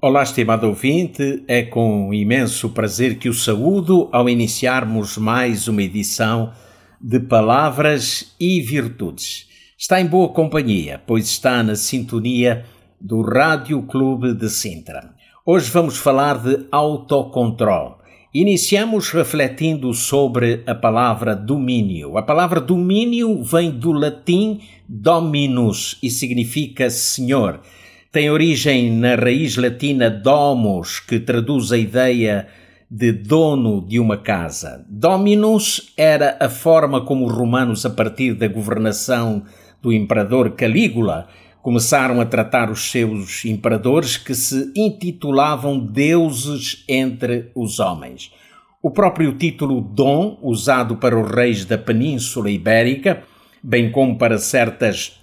Olá, estimado ouvinte, é com imenso prazer que o saúdo ao iniciarmos mais uma edição de Palavras e Virtudes. Está em boa companhia, pois está na sintonia do Rádio Clube de Sintra. Hoje vamos falar de autocontrole. Iniciamos refletindo sobre a palavra domínio. A palavra domínio vem do latim dominus e significa senhor tem origem na raiz latina domus, que traduz a ideia de dono de uma casa. Dominus era a forma como os romanos, a partir da governação do imperador Calígula, começaram a tratar os seus imperadores que se intitulavam deuses entre os homens. O próprio título Dom, usado para os reis da Península Ibérica, bem como para certas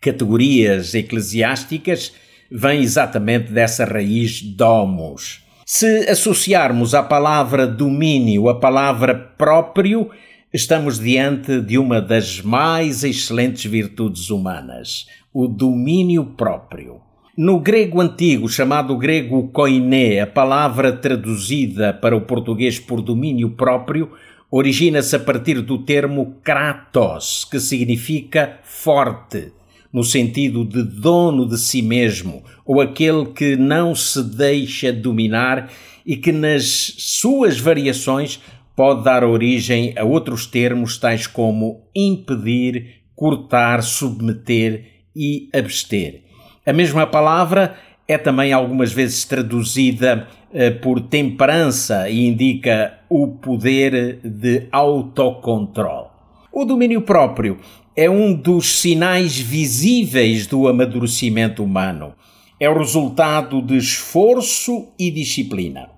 categorias eclesiásticas, vem exatamente dessa raiz domus. Se associarmos à palavra domínio a palavra próprio, estamos diante de uma das mais excelentes virtudes humanas, o domínio próprio. No grego antigo, chamado grego koiné, a palavra traduzida para o português por domínio próprio origina-se a partir do termo kratos, que significa forte no sentido de dono de si mesmo, ou aquele que não se deixa dominar e que nas suas variações pode dar origem a outros termos tais como impedir, cortar, submeter e abster. A mesma palavra é também algumas vezes traduzida eh, por temperança e indica o poder de autocontrole. O domínio próprio é um dos sinais visíveis do amadurecimento humano. É o resultado de esforço e disciplina.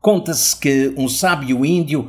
Conta-se que um sábio índio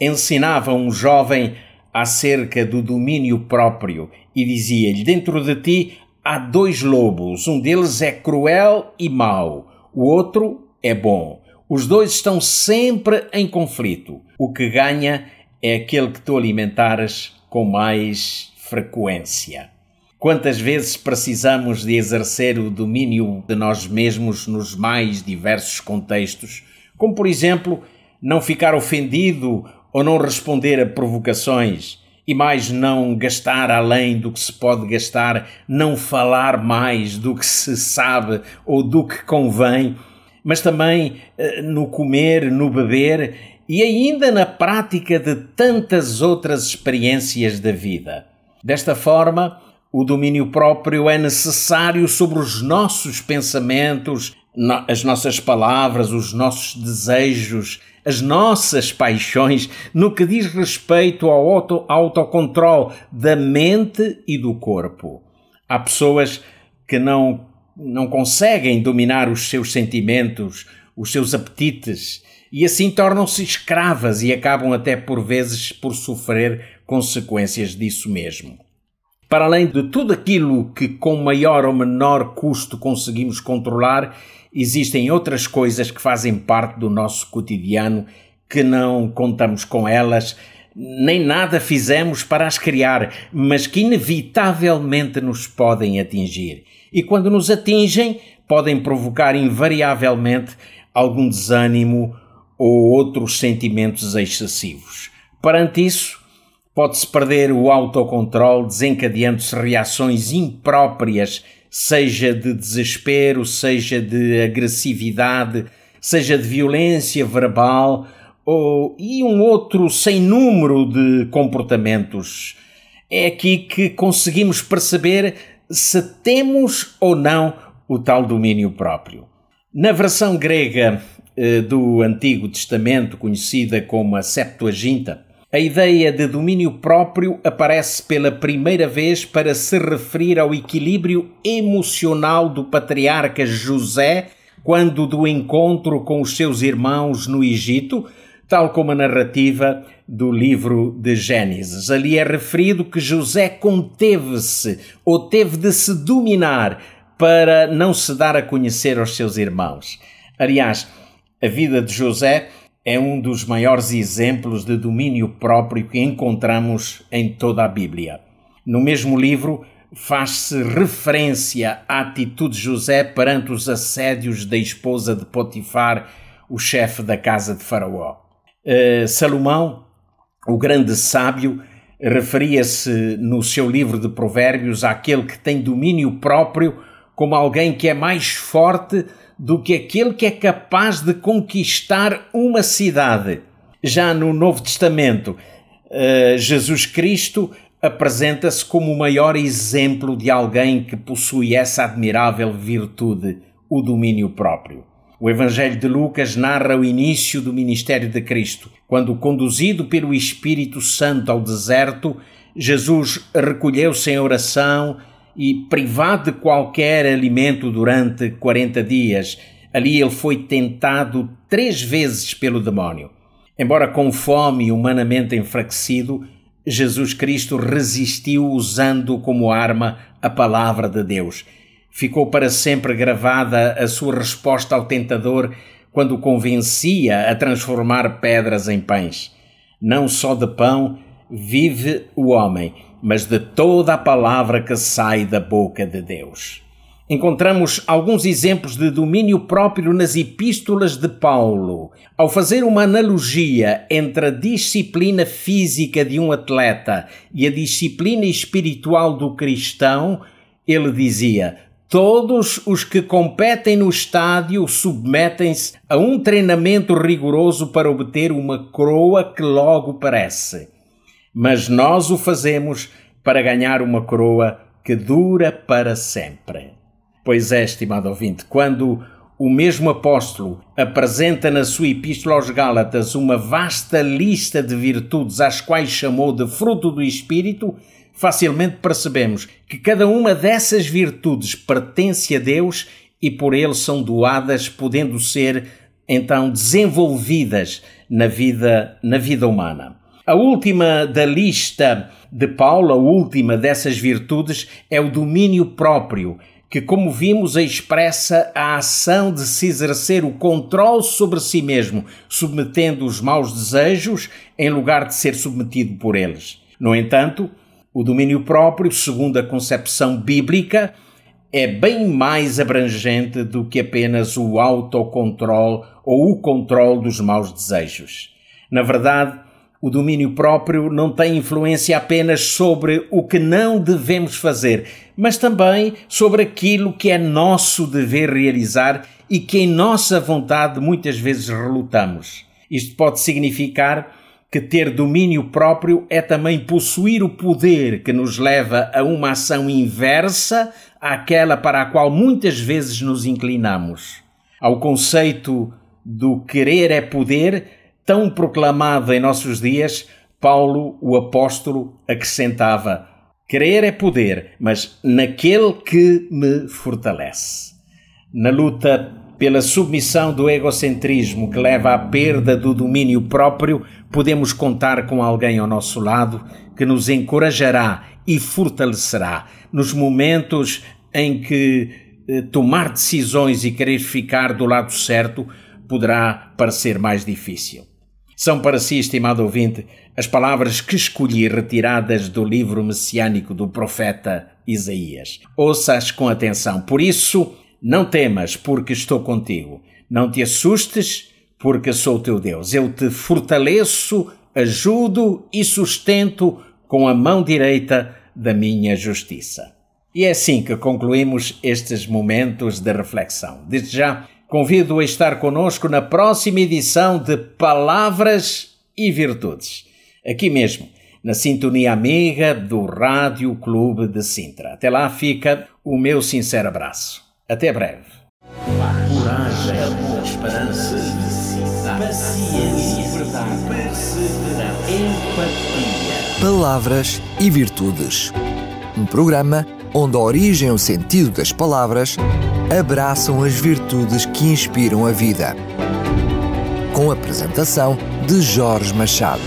ensinava um jovem acerca do domínio próprio e dizia-lhe: Dentro de ti há dois lobos, um deles é cruel e mau, o outro é bom. Os dois estão sempre em conflito. O que ganha é aquele que tu alimentares com mais frequência. Quantas vezes precisamos de exercer o domínio de nós mesmos nos mais diversos contextos, como por exemplo, não ficar ofendido ou não responder a provocações, e mais não gastar além do que se pode gastar, não falar mais do que se sabe ou do que convém, mas também eh, no comer, no beber e ainda na prática de tantas outras experiências da vida. Desta forma, o domínio próprio é necessário sobre os nossos pensamentos, as nossas palavras, os nossos desejos, as nossas paixões, no que diz respeito ao auto, autocontrole da mente e do corpo. Há pessoas que não, não conseguem dominar os seus sentimentos, os seus apetites, e assim tornam-se escravas e acabam até por vezes por sofrer consequências disso mesmo. Para além de tudo aquilo que com maior ou menor custo conseguimos controlar, existem outras coisas que fazem parte do nosso cotidiano que não contamos com elas, nem nada fizemos para as criar, mas que inevitavelmente nos podem atingir. E quando nos atingem, podem provocar invariavelmente algum desânimo ou outros sentimentos excessivos. Perante isso, Pode-se perder o autocontrole, desencadeando-se reações impróprias, seja de desespero, seja de agressividade, seja de violência verbal ou, e um outro sem número de comportamentos. É aqui que conseguimos perceber se temos ou não o tal domínio próprio. Na versão grega do Antigo Testamento, conhecida como a Septuaginta, a ideia de domínio próprio aparece pela primeira vez para se referir ao equilíbrio emocional do patriarca José quando do encontro com os seus irmãos no Egito, tal como a narrativa do livro de Gênesis. Ali é referido que José conteve-se ou teve de se dominar para não se dar a conhecer aos seus irmãos. Aliás, a vida de José é um dos maiores exemplos de domínio próprio que encontramos em toda a Bíblia. No mesmo livro, faz-se referência à atitude de José perante os assédios da esposa de Potifar, o chefe da casa de Faraó. Uh, Salomão, o grande sábio, referia-se no seu livro de Provérbios àquele que tem domínio próprio como alguém que é mais forte do que aquele que é capaz de conquistar uma cidade. Já no Novo Testamento, uh, Jesus Cristo apresenta-se como o maior exemplo de alguém que possui essa admirável virtude, o domínio próprio. O Evangelho de Lucas narra o início do ministério de Cristo, quando, conduzido pelo Espírito Santo ao deserto, Jesus recolheu-se em oração e, privado de qualquer alimento durante 40 dias, ali ele foi tentado três vezes pelo demónio. Embora com fome humanamente enfraquecido, Jesus Cristo resistiu usando como arma a palavra de Deus. Ficou para sempre gravada a sua resposta ao tentador quando o convencia a transformar pedras em pães. Não só de pão vive o homem, mas de toda a palavra que sai da boca de Deus encontramos alguns exemplos de domínio próprio nas epístolas de Paulo. Ao fazer uma analogia entre a disciplina física de um atleta e a disciplina espiritual do cristão, ele dizia: Todos os que competem no estádio submetem-se a um treinamento rigoroso para obter uma coroa que logo parece. Mas nós o fazemos para ganhar uma coroa que dura para sempre. Pois é, estimado ouvinte, quando o mesmo apóstolo apresenta na sua Epístola aos Gálatas uma vasta lista de virtudes às quais chamou de fruto do Espírito, facilmente percebemos que cada uma dessas virtudes pertence a Deus e por ele são doadas, podendo ser então desenvolvidas na vida, na vida humana. A última da lista de Paulo, a última dessas virtudes, é o domínio próprio que, como vimos, expressa a ação de se exercer o controle sobre si mesmo, submetendo os maus desejos em lugar de ser submetido por eles. No entanto, o domínio próprio, segundo a concepção bíblica, é bem mais abrangente do que apenas o autocontrole ou o controle dos maus desejos. Na verdade, o domínio próprio não tem influência apenas sobre o que não devemos fazer, mas também sobre aquilo que é nosso dever realizar e que em nossa vontade muitas vezes relutamos. Isto pode significar que ter domínio próprio é também possuir o poder que nos leva a uma ação inversa àquela para a qual muitas vezes nos inclinamos. Ao conceito do querer é poder, tão proclamado em nossos dias, Paulo, o apóstolo, acrescentava: Crer é poder, mas naquele que me fortalece. Na luta pela submissão do egocentrismo que leva à perda do domínio próprio, podemos contar com alguém ao nosso lado que nos encorajará e fortalecerá nos momentos em que eh, tomar decisões e querer ficar do lado certo poderá parecer mais difícil. São para si, estimado ouvinte, as palavras que escolhi retiradas do livro messiânico do profeta Isaías. Ouça-as com atenção. Por isso, não temas, porque estou contigo. Não te assustes, porque sou teu Deus. Eu te fortaleço, ajudo e sustento com a mão direita da minha justiça. E é assim que concluímos estes momentos de reflexão. Desde já, Convido a estar conosco na próxima edição de Palavras e Virtudes, aqui mesmo, na sintonia amiga do Rádio Clube de Sintra. Até lá fica o meu sincero abraço. Até breve. Coragem, amor, esperança, paciência, verdade, empatia. Palavras e Virtudes. Um programa onde a origem e o sentido das palavras abraçam as virtudes que inspiram a vida. Com a apresentação de Jorge Machado.